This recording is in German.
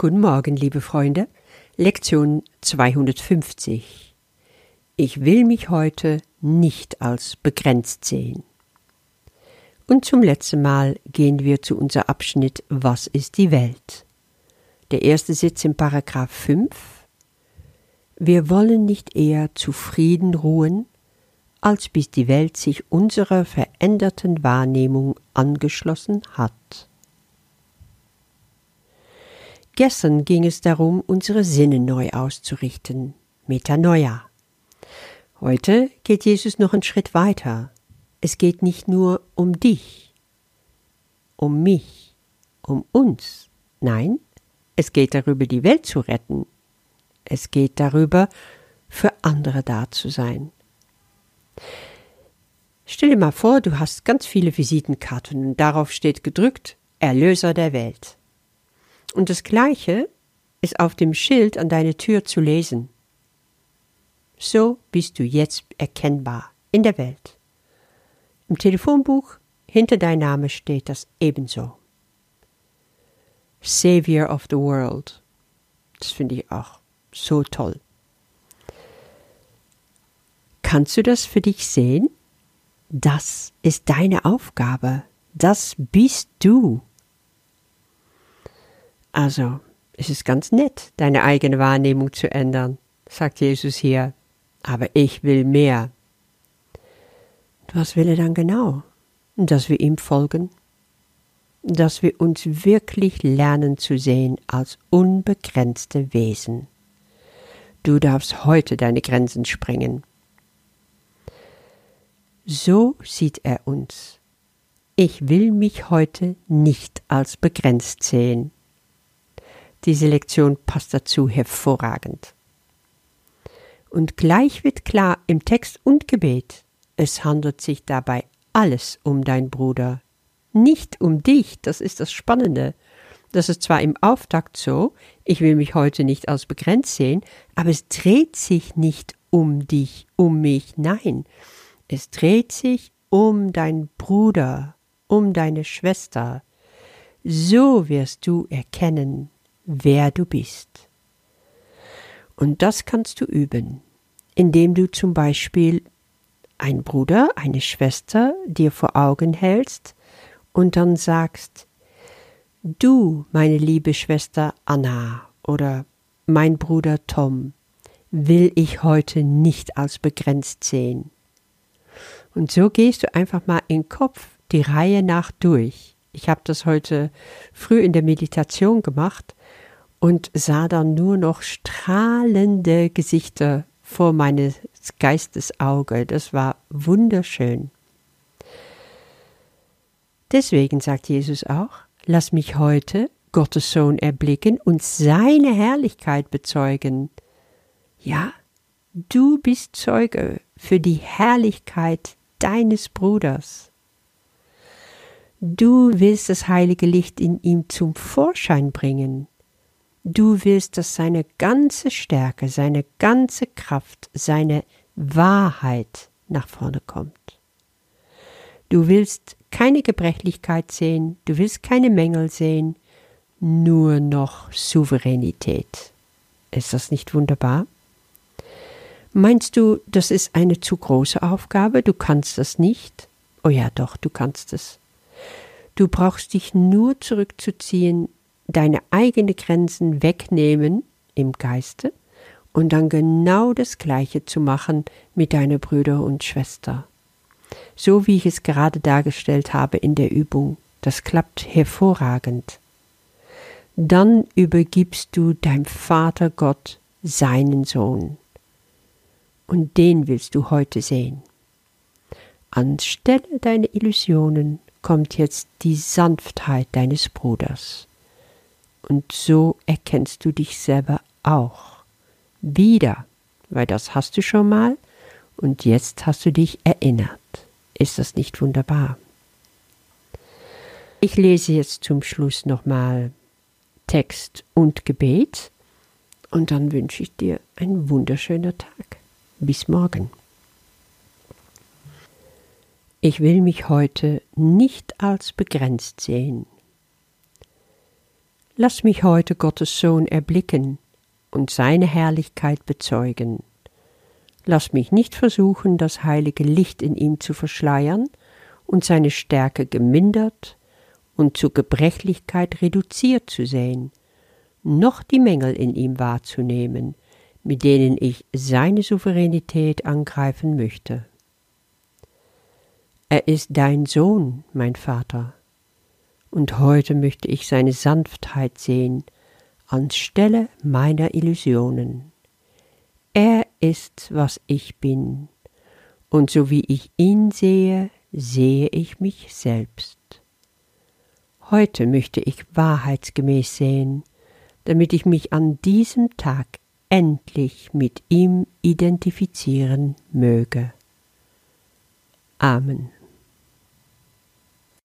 Guten Morgen, liebe Freunde. Lektion 250. Ich will mich heute nicht als begrenzt sehen. Und zum letzten Mal gehen wir zu unser Abschnitt Was ist die Welt? Der erste Sitz im Paragraph 5. Wir wollen nicht eher zufrieden ruhen, als bis die Welt sich unserer veränderten Wahrnehmung angeschlossen hat. Gestern ging es darum, unsere Sinne neu auszurichten, Metanoia. Heute geht Jesus noch einen Schritt weiter. Es geht nicht nur um dich, um mich, um uns. Nein, es geht darüber, die Welt zu retten. Es geht darüber, für andere da zu sein. Stell dir mal vor, du hast ganz viele Visitenkarten und darauf steht gedrückt Erlöser der Welt. Und das Gleiche ist auf dem Schild an deiner Tür zu lesen. So bist du jetzt erkennbar in der Welt. Im Telefonbuch hinter dein Name steht das ebenso. Savior of the World. Das finde ich auch so toll. Kannst du das für dich sehen? Das ist deine Aufgabe. Das bist du. Also, es ist ganz nett, deine eigene Wahrnehmung zu ändern, sagt Jesus hier, aber ich will mehr. Was will er dann genau? Dass wir ihm folgen? Dass wir uns wirklich lernen zu sehen als unbegrenzte Wesen. Du darfst heute deine Grenzen sprengen. So sieht er uns. Ich will mich heute nicht als begrenzt sehen. Diese Lektion passt dazu hervorragend. Und gleich wird klar im Text und Gebet, es handelt sich dabei alles um dein Bruder, nicht um dich, das ist das Spannende. Das ist zwar im Auftakt so, ich will mich heute nicht als begrenzt sehen, aber es dreht sich nicht um dich, um mich, nein, es dreht sich um dein Bruder, um deine Schwester. So wirst du erkennen, wer du bist. Und das kannst du üben, indem du zum Beispiel ein Bruder, eine Schwester dir vor Augen hältst und dann sagst, du, meine liebe Schwester Anna oder mein Bruder Tom, will ich heute nicht als begrenzt sehen. Und so gehst du einfach mal im Kopf die Reihe nach durch. Ich habe das heute früh in der Meditation gemacht und sah dann nur noch strahlende Gesichter vor meines Geistes Auge. Das war wunderschön. Deswegen sagt Jesus auch, lass mich heute Gottes Sohn erblicken und seine Herrlichkeit bezeugen. Ja, du bist Zeuge für die Herrlichkeit deines Bruders. Du willst das heilige Licht in ihm zum Vorschein bringen. Du willst, dass seine ganze Stärke, seine ganze Kraft, seine Wahrheit nach vorne kommt. Du willst keine Gebrechlichkeit sehen, du willst keine Mängel sehen, nur noch Souveränität. Ist das nicht wunderbar? Meinst du, das ist eine zu große Aufgabe? Du kannst das nicht? Oh ja, doch, du kannst es. Du brauchst dich nur zurückzuziehen, deine eigenen Grenzen wegnehmen im Geiste und dann genau das Gleiche zu machen mit deiner Brüder und Schwester. So wie ich es gerade dargestellt habe in der Übung. Das klappt hervorragend. Dann übergibst du deinem Vater Gott seinen Sohn und den willst du heute sehen. Anstelle deiner Illusionen kommt jetzt die Sanftheit deines Bruders. Und so erkennst du dich selber auch wieder, weil das hast du schon mal und jetzt hast du dich erinnert. Ist das nicht wunderbar? Ich lese jetzt zum Schluss nochmal Text und Gebet und dann wünsche ich dir einen wunderschönen Tag. Bis morgen. Ich will mich heute nicht als begrenzt sehen. Lass mich heute Gottes Sohn erblicken und seine Herrlichkeit bezeugen. Lass mich nicht versuchen, das heilige Licht in ihm zu verschleiern und seine Stärke gemindert und zu Gebrechlichkeit reduziert zu sehen, noch die Mängel in ihm wahrzunehmen, mit denen ich seine Souveränität angreifen möchte. Er ist dein Sohn, mein Vater, und heute möchte ich seine Sanftheit sehen, anstelle meiner Illusionen. Er ist, was ich bin, und so wie ich ihn sehe, sehe ich mich selbst. Heute möchte ich wahrheitsgemäß sehen, damit ich mich an diesem Tag endlich mit ihm identifizieren möge. Amen.